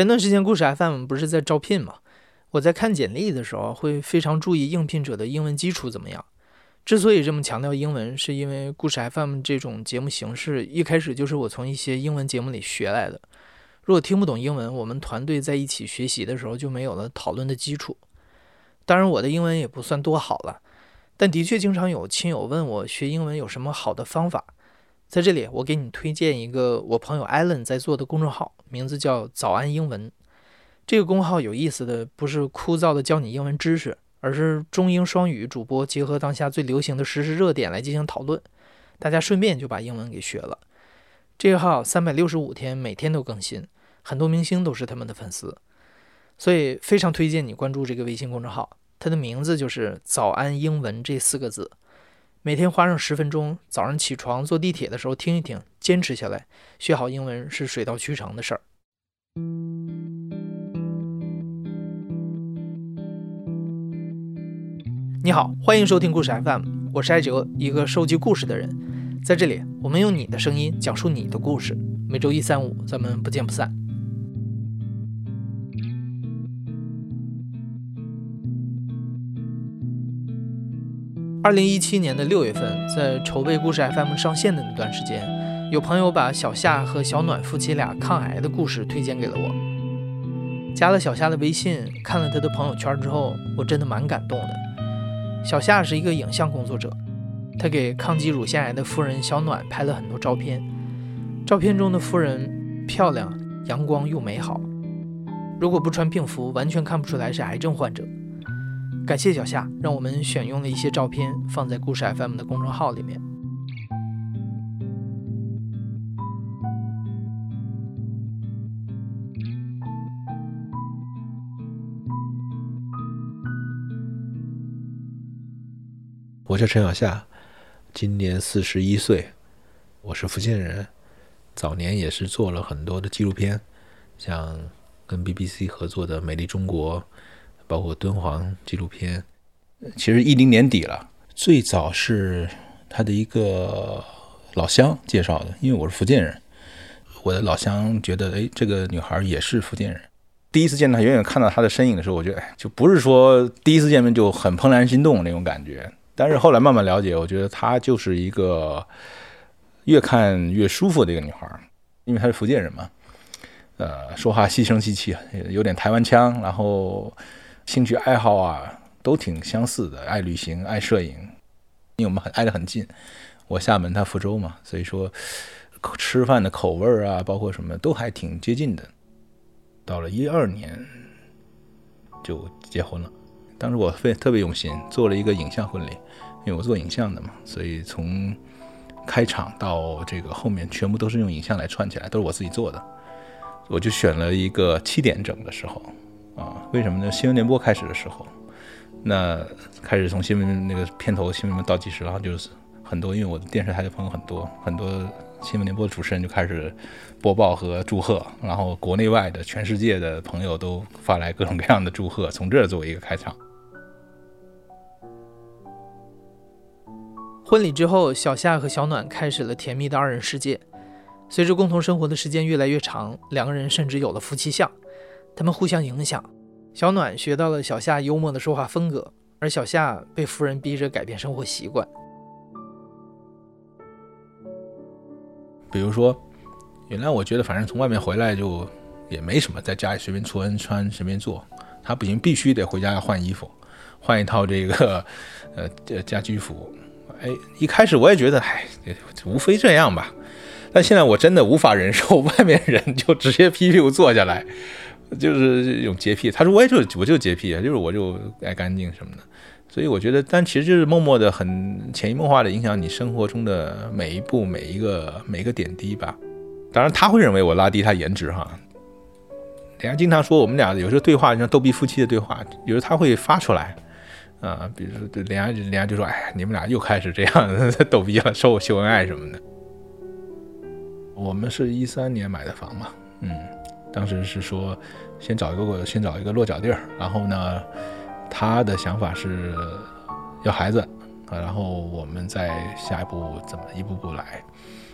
前段时间故事 FM 不是在招聘吗？我在看简历的时候会非常注意应聘者的英文基础怎么样。之所以这么强调英文，是因为故事 FM 这种节目形式一开始就是我从一些英文节目里学来的。如果听不懂英文，我们团队在一起学习的时候就没有了讨论的基础。当然，我的英文也不算多好了，但的确经常有亲友问我学英文有什么好的方法。在这里，我给你推荐一个我朋友 Allen 在做的公众号，名字叫“早安英文”。这个公号有意思的不是枯燥的教你英文知识。而是中英双语主播结合当下最流行的时事热点来进行讨论，大家顺便就把英文给学了。这个号三百六十五天每天都更新，很多明星都是他们的粉丝，所以非常推荐你关注这个微信公众号。它的名字就是“早安英文”这四个字，每天花上十分钟，早上起床坐地铁的时候听一听，坚持下来，学好英文是水到渠成的事儿。你好，欢迎收听故事 FM，我是艾哲，一个收集故事的人。在这里，我们用你的声音讲述你的故事。每周一、三、五，咱们不见不散。二零一七年的六月份，在筹备故事 FM 上线的那段时间，有朋友把小夏和小暖夫妻俩抗癌的故事推荐给了我。加了小夏的微信，看了他的朋友圈之后，我真的蛮感动的。小夏是一个影像工作者，他给抗击乳腺癌的夫人小暖拍了很多照片。照片中的夫人漂亮、阳光又美好，如果不穿病服，完全看不出来是癌症患者。感谢小夏，让我们选用了一些照片放在故事 FM 的公众号里面。我叫陈小夏，今年四十一岁，我是福建人，早年也是做了很多的纪录片，像跟 BBC 合作的《美丽中国》，包括敦煌纪录片。其实一零年底了，最早是他的一个老乡介绍的，因为我是福建人，我的老乡觉得，哎，这个女孩也是福建人。第一次见她，远远看到她的身影的时候，我觉得，就不是说第一次见面就很怦然心动那种感觉。但是后来慢慢了解，我觉得她就是一个越看越舒服的一个女孩，因为她是福建人嘛，呃，说话细声细气，有点台湾腔，然后兴趣爱好啊都挺相似的，爱旅行，爱摄影，因为我们很挨得很近，我厦门，他福州嘛，所以说吃饭的口味啊，包括什么都还挺接近的。到了一二年就结婚了。当时我非特别用心，做了一个影像婚礼，因为我做影像的嘛，所以从开场到这个后面全部都是用影像来串起来，都是我自己做的。我就选了一个七点整的时候，啊，为什么呢？新闻联播开始的时候，那开始从新闻那个片头新闻倒计时，然后就是很多，因为我的电视台的朋友很多，很多新闻联播的主持人就开始播报和祝贺，然后国内外的全世界的朋友都发来各种各样的祝贺，从这作为一个开场。婚礼之后，小夏和小暖开始了甜蜜的二人世界。随着共同生活的时间越来越长，两个人甚至有了夫妻相。他们互相影响，小暖学到了小夏幽默的说话风格，而小夏被夫人逼着改变生活习惯。比如说，原来我觉得反正从外面回来就也没什么，在家里随便穿穿随便做。他不行，必须得回家换衣服，换一套这个 呃家居服。哎，一开始我也觉得，哎，无非这样吧。但现在我真的无法忍受外面人就直接批屁股坐下来，就是这种洁癖。他说我也就我就洁癖啊，就是我就爱干净什么的。所以我觉得，但其实就是默默的、很潜移默化的影响你生活中的每一步、每一个每一个点滴吧。当然他会认为我拉低他颜值哈。人家经常说我们俩有时候对话像逗比夫妻的对话，有时候他会发出来。啊，比如说对，人家人家就说：“哎，你们俩又开始这样 逗逼了，说我秀恩爱什么的。”我们是一三年买的房嘛，嗯，当时是说先找一个先找一个落脚地儿，然后呢，他的想法是要孩子啊，然后我们再下一步怎么一步步来，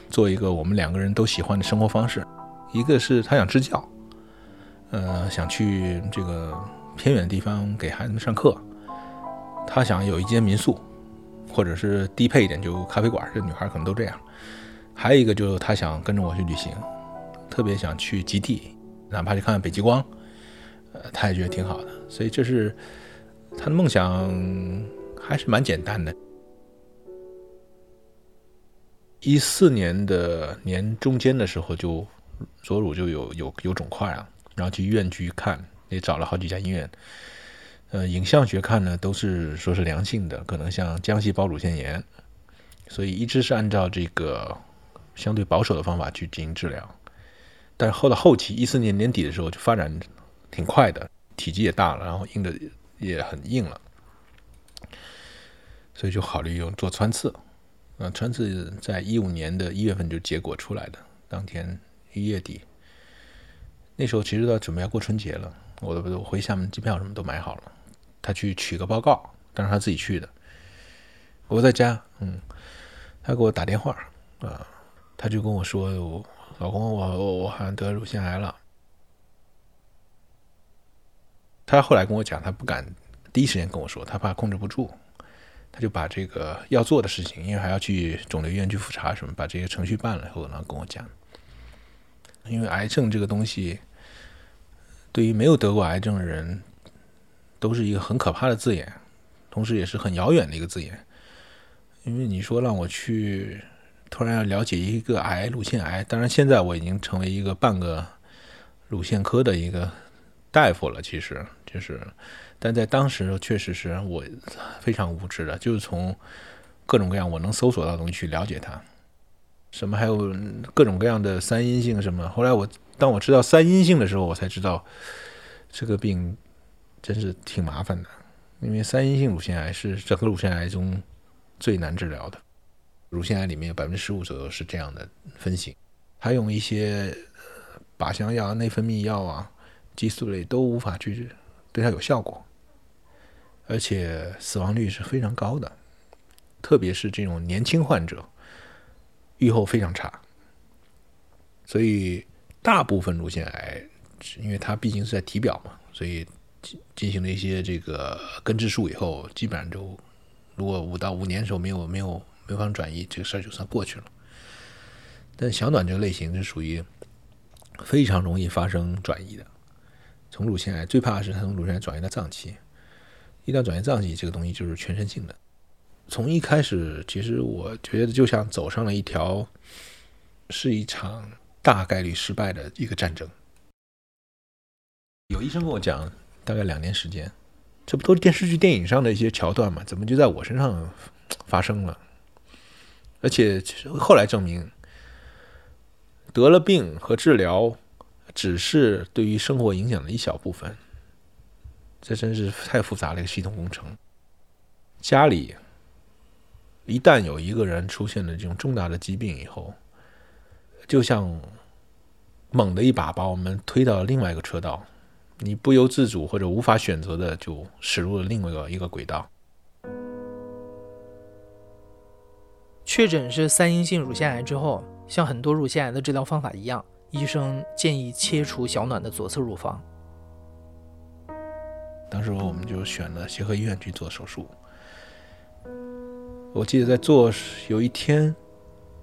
做一个我们两个人都喜欢的生活方式。一个是他想支教，呃，想去这个偏远的地方给孩子们上课。她想有一间民宿，或者是低配一点就咖啡馆，这女孩可能都这样。还有一个就是她想跟着我去旅行，特别想去极地，哪怕去看看北极光，呃，他也觉得挺好的。所以这是他的梦想，还是蛮简单的。一四年的年中间的时候，就左乳就有有有肿块啊，然后去医院去看，也找了好几家医院。呃，影像学看呢，都是说是良性的，可能像浆细胞乳腺炎，所以一直是按照这个相对保守的方法去进行治疗。但是后到后期，一四年年底的时候就发展挺快的，体积也大了，然后硬的也很硬了，所以就考虑用做穿刺。啊，穿刺在一五年的一月份就结果出来的，当天一月底，那时候其实都要准备要过春节了，我都我回厦门机票什么都买好了，他去取个报告，但是他自己去的，我在家，嗯，他给我打电话，啊，他就跟我说，我老公，我我好像得乳腺癌了，他后来跟我讲，他不敢第一时间跟我说，他怕控制不住。他就把这个要做的事情，因为还要去肿瘤医院去复查什么，把这些程序办了以后，然后跟我讲。因为癌症这个东西，对于没有得过癌症的人，都是一个很可怕的字眼，同时也是很遥远的一个字眼。因为你说让我去突然要了解一个癌，乳腺癌，当然现在我已经成为一个半个乳腺科的一个大夫了，其实就是。但在当时，确实是我非常无知的，就是从各种各样我能搜索到的东西去了解它，什么还有各种各样的三阴性什么。后来我当我知道三阴性的时候，我才知道这个病真是挺麻烦的，因为三阴性乳腺癌是整个乳腺癌中最难治疗的。乳腺癌里面有百分之十五左右是这样的分型，还用一些靶向药、内分泌药啊、激素类都无法去对它有效果。而且死亡率是非常高的，特别是这种年轻患者，预后非常差。所以大部分乳腺癌，因为它毕竟是在体表嘛，所以进进行了一些这个根治术以后，基本上就如果五到五年的时候没有没有没有法转移，这个事儿就算过去了。但小暖这个类型是属于非常容易发生转移的，从乳腺癌最怕的是它从乳腺癌转移到脏器。一旦转移脏器，这个东西就是全身性的。从一开始，其实我觉得就像走上了一条，是一场大概率失败的一个战争。有医生跟我讲，大概两年时间，这不都是电视剧、电影上的一些桥段吗？怎么就在我身上发生了？而且后来证明，得了病和治疗只是对于生活影响的一小部分。这真是太复杂了一个系统工程。家里一旦有一个人出现了这种重大的疾病以后，就像猛的一把把我们推到另外一个车道，你不由自主或者无法选择的就驶入了另外一个一个轨道。确诊是三阴性乳腺癌之后，像很多乳腺癌的治疗方法一样，医生建议切除小暖的左侧乳房。当时我们就选了协和医院去做手术。我记得在做有一天，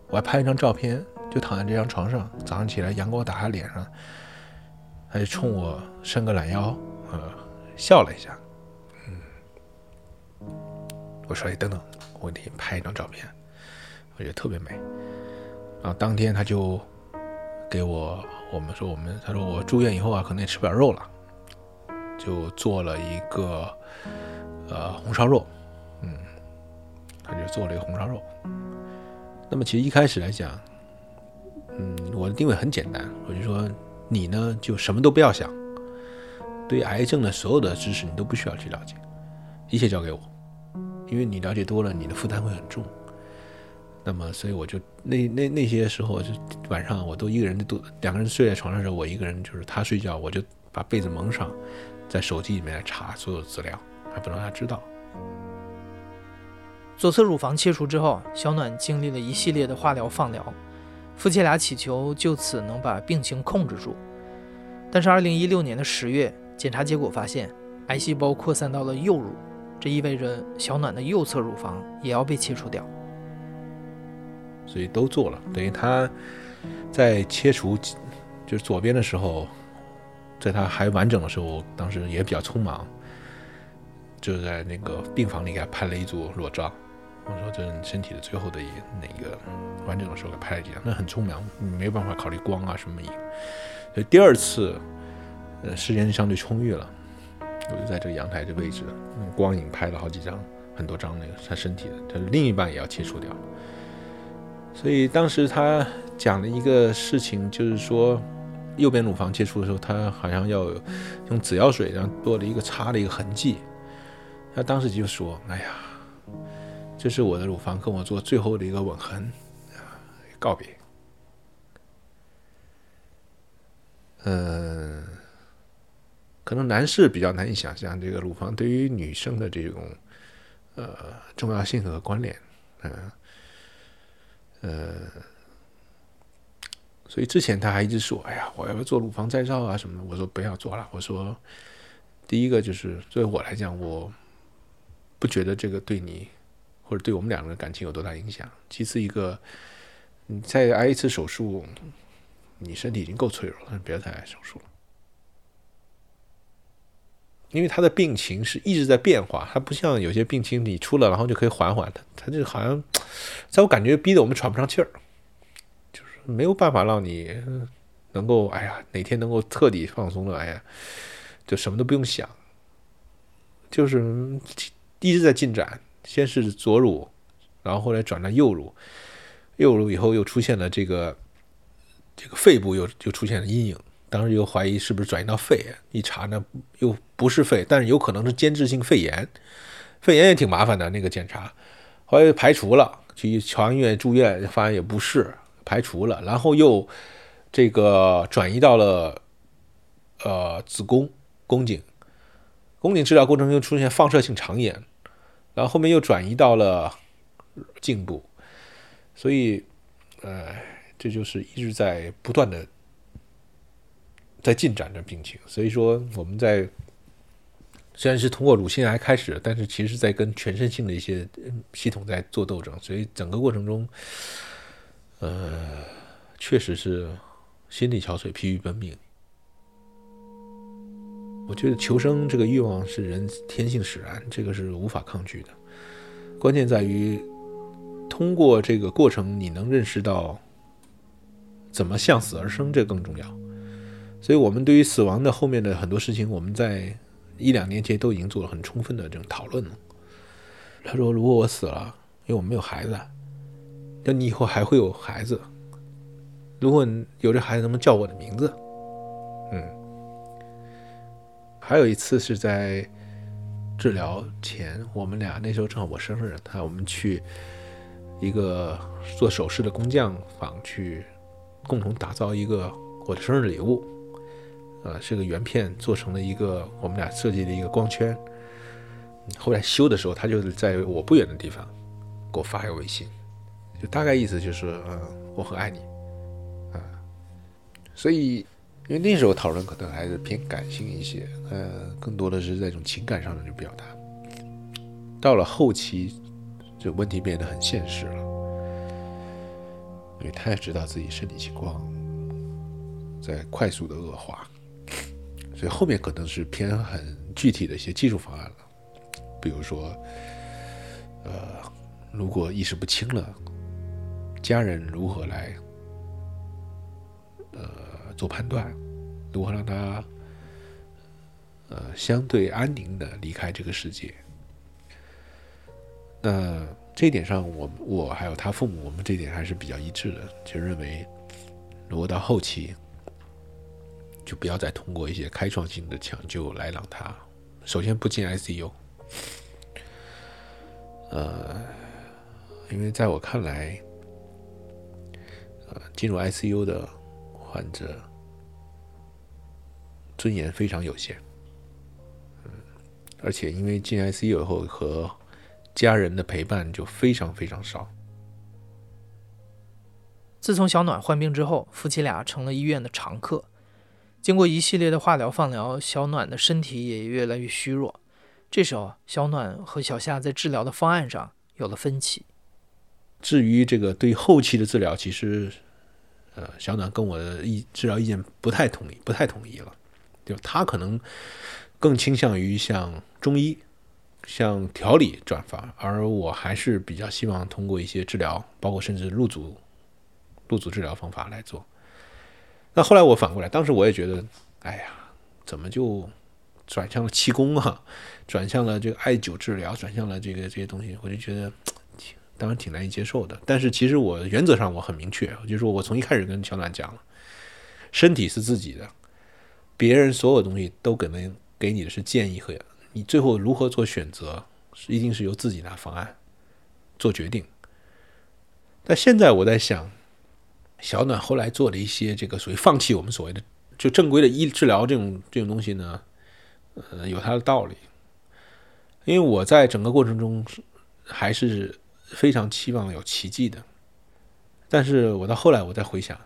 我还拍一张照片，就躺在这张床上。早上起来，阳光打在脸上，他就冲我伸个懒腰，呃，笑了一下。嗯，我说：“哎，等等，我给你拍一张照片，我觉得特别美。”然后当天他就给我，我们说我们，他说我住院以后啊，可能也吃不了肉了。就做了一个呃红烧肉，嗯，他就做了一个红烧肉。那么其实一开始来讲，嗯，我的定位很简单，我就说你呢就什么都不要想，对癌症的所有的知识你都不需要去了解，一切交给我，因为你了解多了，你的负担会很重。那么所以我就那那那些时候就晚上我都一个人都两个人睡在床上的时候，我一个人就是他睡觉，我就把被子蒙上。在手机里面查所有资料，还不让他知道。左侧乳房切除之后，小暖经历了一系列的化疗、放疗，夫妻俩祈求就此能把病情控制住。但是2016年的十月，检查结果发现癌细胞扩散到了右乳，这意味着小暖的右侧乳房也要被切除掉。所以都做了，等于他在切除就是左边的时候，在他还完整的时候，当时也比较匆忙，就在那个病房里给他拍了一组裸照。我说这是你身体的最后的一那个完整的时候给拍了几张，那很匆忙，没办法考虑光啊什么影。所以第二次，呃，时间相对充裕了，我就在这个阳台这位置，用光影拍了好几张，很多张那个他身体的，他另一半也要切除掉。所以当时他讲了一个事情就是说，右边乳房切除的时候，他好像要用紫药水，然后做了一个擦的一个痕迹。他当时就说：“哎呀。”这是我的乳房跟我做最后的一个吻痕，告别。嗯，可能男士比较难以想象这个乳房对于女生的这种呃重要性和关联，嗯，呃所以之前他还一直说：“哎呀，我要不要做乳房再造啊什么的？”我说：“不要做了。”我说：“第一个就是作为我来讲，我不觉得这个对你。”或者对我们两个人感情有多大影响？其次，一个你再挨一次手术，你身体已经够脆弱了，不要再挨手术了。因为他的病情是一直在变化，他不像有些病情你出了然后就可以缓缓，的他就好像在我感觉逼得我们喘不上气儿，就是没有办法让你能够哎呀哪天能够彻底放松了，哎呀就什么都不用想，就是一直在进展。先是左乳，然后后来转到右乳，右乳以后又出现了这个这个肺部又又出现了阴影，当时又怀疑是不是转移到肺，一查呢又不是肺，但是有可能是间质性肺炎，肺炎也挺麻烦的那个检查，后来排除了，去朝阳医院住院发现也不是，排除了，然后又这个转移到了呃子宫宫颈，宫颈治疗过程中出现放射性肠炎。然后后面又转移到了颈部，所以，呃，这就是一直在不断的在进展着病情。所以说，我们在虽然是通过乳腺癌开始，但是其实在跟全身性的一些系统在做斗争。所以整个过程中，呃，确实是心力憔悴、疲于奔命。我觉得求生这个欲望是人天性使然，这个是无法抗拒的。关键在于通过这个过程，你能认识到怎么向死而生，这更重要。所以，我们对于死亡的后面的很多事情，我们在一两年前都已经做了很充分的这种讨论了。他说：“如果我死了，因为我没有孩子，那你以后还会有孩子。如果有这孩子，能不能叫我的名字？”嗯。还有一次是在治疗前，我们俩那时候正好我生日，他我们去一个做首饰的工匠坊去共同打造一个我的生日礼物，呃，是个圆片做成了一个我们俩设计的一个光圈。后来修的时候，他就在我不远的地方给我发一个微信，就大概意思就是，嗯，我很爱你，啊，所以。因为那时候讨论可能还是偏感性一些，呃，更多的是在一种情感上的去表达。到了后期，这问题变得很现实了，因为他也知道自己身体情况在快速的恶化，所以后面可能是偏很具体的一些技术方案了，比如说，呃，如果意识不清了，家人如何来？呃做判断，如何让他呃相对安宁的离开这个世界？那这一点上，我我还有他父母，我们这点还是比较一致的，就认为如果到后期，就不要再通过一些开创性的抢救来让他首先不进 ICU。呃，因为在我看来，呃，进入 ICU 的。患者尊严非常有限，而且因为进 ICU 以后和家人的陪伴就非常非常少。自从小暖患病之后，夫妻俩成了医院的常客。经过一系列的化疗、放疗，小暖的身体也越来越虚弱。这时候，小暖和小夏在治疗的方案上有了分歧。至于这个对后期的治疗，其实，呃，小暖跟我的意治疗意见不太统一，不太统一了。就他可能更倾向于向中医、向调理转发，而我还是比较希望通过一些治疗，包括甚至入组、入组治疗方法来做。那后来我反过来，当时我也觉得，哎呀，怎么就转向了气功啊，转向了这个艾灸治疗，转向了这个这些东西，我就觉得，当然挺难以接受的。但是其实我原则上我很明确，就是说我从一开始跟小暖讲了，身体是自己的，别人所有东西都可能给你的是建议和你最后如何做选择，一定是由自己拿方案做决定。但现在我在想。小暖后来做的一些这个属于放弃我们所谓的就正规的医治疗这种这种东西呢，呃，有它的道理。因为我在整个过程中还是非常期望有奇迹的，但是我到后来我再回想，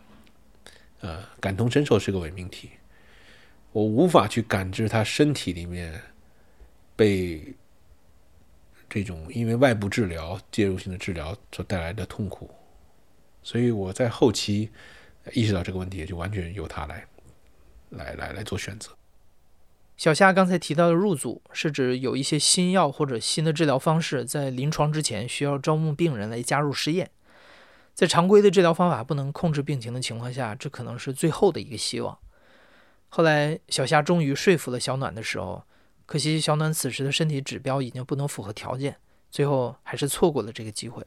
呃，感同身受是个伪命题，我无法去感知他身体里面被这种因为外部治疗介入性的治疗所带来的痛苦。所以我在后期意识到这个问题，就完全由他来，来来来做选择。小夏刚才提到的入组，是指有一些新药或者新的治疗方式在临床之前需要招募病人来加入试验。在常规的治疗方法不能控制病情的情况下，这可能是最后的一个希望。后来小夏终于说服了小暖的时候，可惜小暖此时的身体指标已经不能符合条件，最后还是错过了这个机会。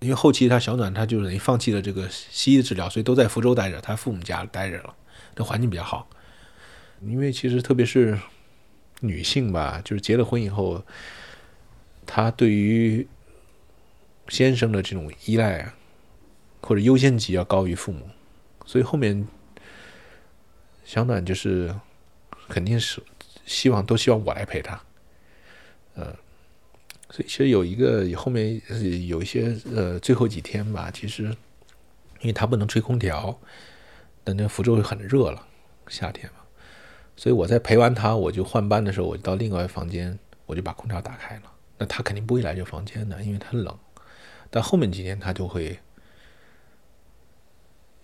因为后期他小暖他就等于放弃了这个西医的治疗，所以都在福州待着，他父母家待着了，这环境比较好。因为其实特别是女性吧，就是结了婚以后，她对于先生的这种依赖或者优先级要高于父母，所以后面小暖就是肯定是希望都希望我来陪她，嗯。所以其实有一个后面有一些呃最后几天吧，其实因为他不能吹空调，那那福州很热了，夏天嘛，所以我在陪完他，我就换班的时候，我就到另外房间，我就把空调打开了。那他肯定不会来这房间的，因为他冷。但后面几天他就会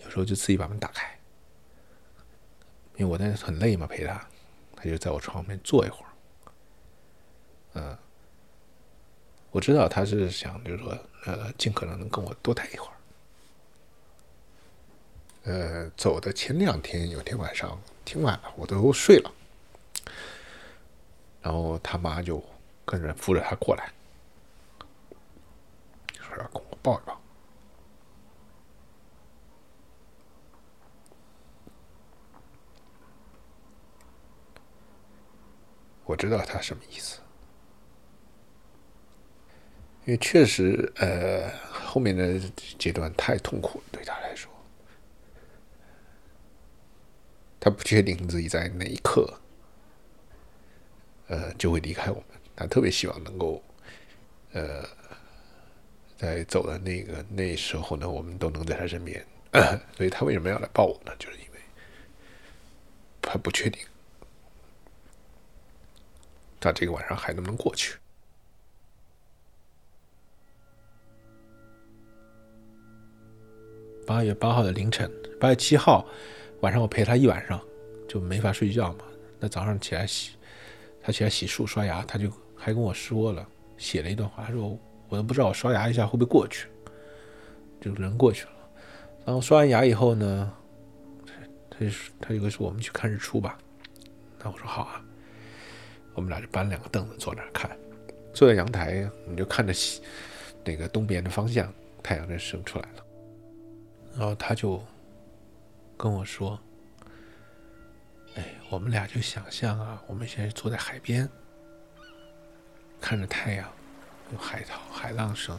有时候就自己把门打开，因为我那很累嘛，陪他，他就在我床边坐一会儿，嗯。我知道他是想，就是说，呃，尽可能能跟我多待一会儿。呃，走的前两天，有天晚上挺晚了，我都睡了，然后他妈就跟着扶着他过来，说要跟我抱一抱。我知道他什么意思。因为确实，呃，后面的阶段太痛苦了，对他来说，他不确定自己在哪一刻，呃，就会离开我们。他特别希望能够，呃，在走的那个那时候呢，我们都能在他身边。所以他为什么要来抱我呢？就是因为他不确定，他这个晚上还能不能过去。八月八号的凌晨，八月七号晚上，我陪他一晚上，就没法睡觉嘛。那早上起来洗，他起来洗漱刷牙，他就还跟我说了，写了一段话，他说我都不知道我刷牙一下会不会过去，就人过去了。然后刷完牙以后呢，他就他就说我们去看日出吧。那我说好啊，我们俩就搬两个凳子坐那儿看，坐在阳台，我们就看着西那个东边的方向，太阳就升出来了。然后他就跟我说：“哎，我们俩就想象啊，我们现在坐在海边，看着太阳，有海涛、海浪声。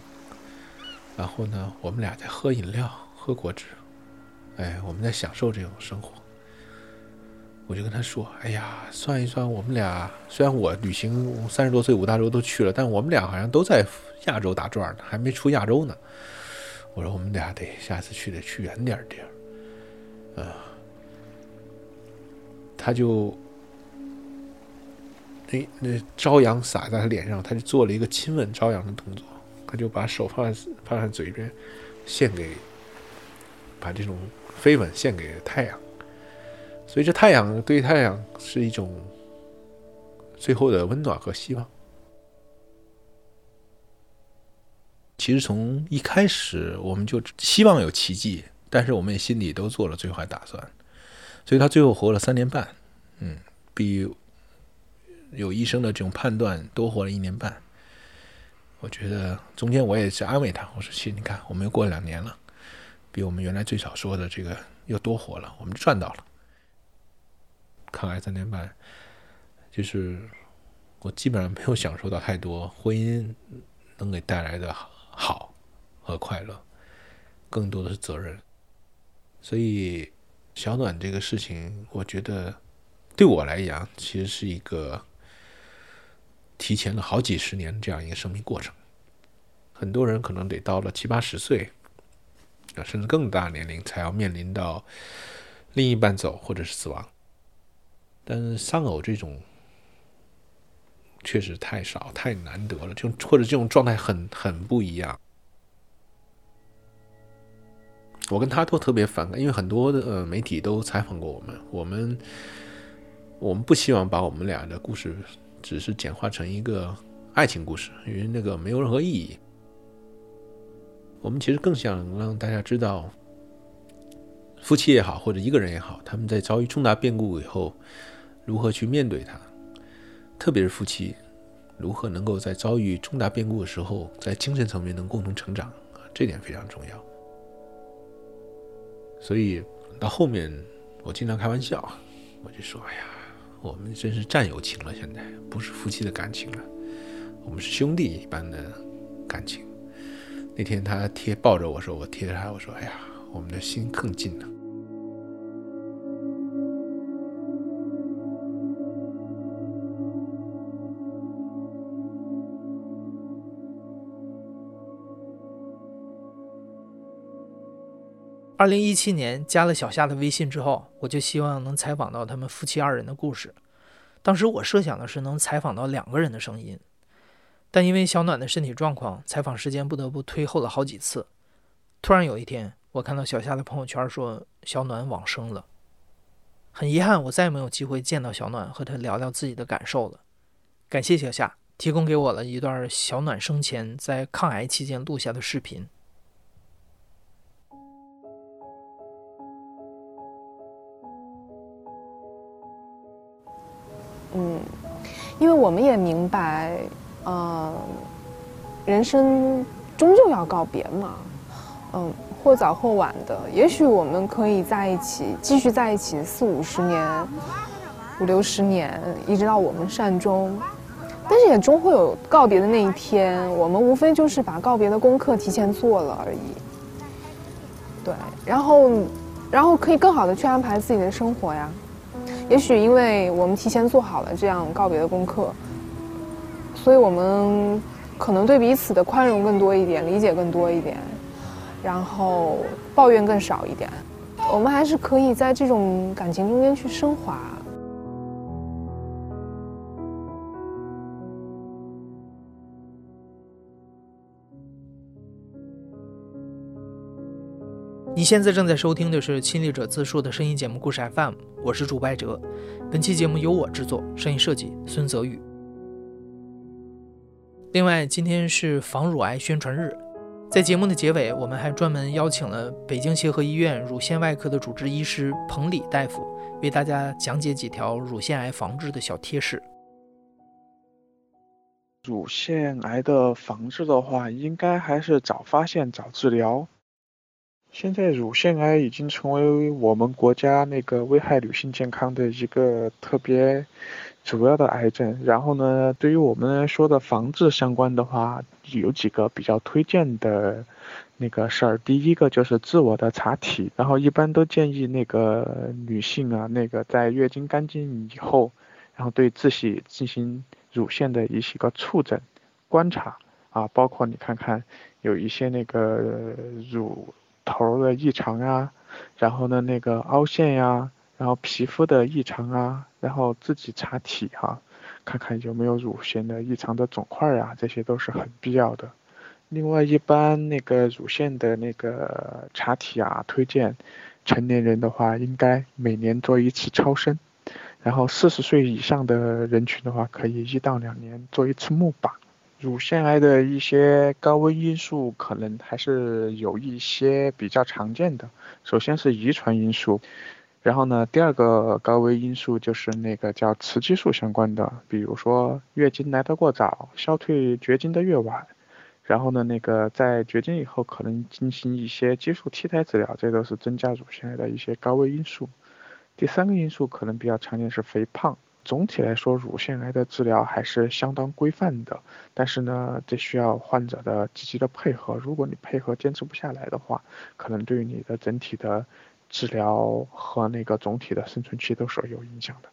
然后呢，我们俩在喝饮料、喝果汁，哎，我们在享受这种生活。”我就跟他说：“哎呀，算一算，我们俩虽然我旅行三十多岁五大洲都去了，但我们俩好像都在亚洲打转呢，还没出亚洲呢。”我说我们俩得下次去得去远点儿地儿，啊，他就那那朝阳洒在他脸上，他就做了一个亲吻朝阳的动作，他就把手放在放在嘴边，献给把这种飞吻献给太阳。所以这太阳对太阳是一种最后的温暖和希望。其实从一开始我们就希望有奇迹，但是我们也心里都做了最坏打算。所以他最后活了三年半，嗯，比有医生的这种判断多活了一年半。我觉得中间我也是安慰他，我说：“其实你看，我们又过了两年了，比我们原来最少说的这个又多活了，我们赚到了。”抗癌三年半，就是我基本上没有享受到太多婚姻能给带来的好好和快乐，更多的是责任。所以小暖这个事情，我觉得对我来讲，其实是一个提前了好几十年这样一个生命过程。很多人可能得到了七八十岁，啊，甚至更大年龄，才要面临到另一半走或者是死亡。但丧偶这种确实太少太难得了，就或者这种状态很很不一样。我跟他都特别反感，因为很多的呃媒体都采访过我们，我们我们不希望把我们俩的故事只是简化成一个爱情故事，因为那个没有任何意义。我们其实更想让大家知道，夫妻也好，或者一个人也好，他们在遭遇重大变故以后。如何去面对它？特别是夫妻，如何能够在遭遇重大变故的时候，在精神层面能共同成长？这点非常重要。所以到后面，我经常开玩笑，我就说：“哎呀，我们真是战友情了，现在不是夫妻的感情了，我们是兄弟一般的感情。”那天他贴抱着我说：“我贴着他，我说：‘哎呀，我们的心更近了。’”二零一七年加了小夏的微信之后，我就希望能采访到他们夫妻二人的故事。当时我设想的是能采访到两个人的声音，但因为小暖的身体状况，采访时间不得不推后了好几次。突然有一天，我看到小夏的朋友圈说小暖往生了，很遗憾，我再也没有机会见到小暖和他聊聊自己的感受了。感谢小夏提供给我了一段小暖生前在抗癌期间录下的视频。我们也明白，呃，人生终究要告别嘛，嗯，或早或晚的。也许我们可以在一起，继续在一起四五十年、五六十年，一直到我们善终。但是也终会有告别的那一天。我们无非就是把告别的功课提前做了而已。对，然后，然后可以更好的去安排自己的生活呀。也许因为我们提前做好了这样告别的功课，所以我们可能对彼此的宽容更多一点，理解更多一点，然后抱怨更少一点。我们还是可以在这种感情中间去升华。你现在正在收听的是《亲历者自述》的声音节目《故事 FM》，我是主播哲。本期节目由我制作，声音设计孙泽宇。另外，今天是防乳癌宣传日，在节目的结尾，我们还专门邀请了北京协和医院乳腺外科的主治医师彭礼大夫，为大家讲解几条乳腺癌防治的小贴士。乳腺癌的防治的话，应该还是早发现、早治疗。现在乳腺癌已经成为我们国家那个危害女性健康的一个特别主要的癌症。然后呢，对于我们来说的防治相关的话，有几个比较推荐的那个事儿。第一个就是自我的查体，然后一般都建议那个女性啊，那个在月经干净以后，然后对自己进行乳腺的一些个触诊观察啊，包括你看看有一些那个乳。头的异常呀，然后呢，那个凹陷呀，然后皮肤的异常啊，然后自己查体哈，看看有没有乳腺的异常的肿块啊，这些都是很必要的。另外，一般那个乳腺的那个查体啊，推荐成年人的话，应该每年做一次超声。然后四十岁以上的人群的话，可以一到两年做一次钼靶。乳腺癌的一些高危因素可能还是有一些比较常见的，首先是遗传因素，然后呢，第二个高危因素就是那个叫雌激素相关的，比如说月经来得过早，消退绝经的越晚。然后呢，那个在绝经以后可能进行一些激素替代治疗，这都是增加乳腺癌的一些高危因素。第三个因素可能比较常见是肥胖。总体来说，乳腺癌的治疗还是相当规范的，但是呢，这需要患者的积极的配合。如果你配合坚持不下来的话，可能对于你的整体的治疗和那个总体的生存期都是有影响的。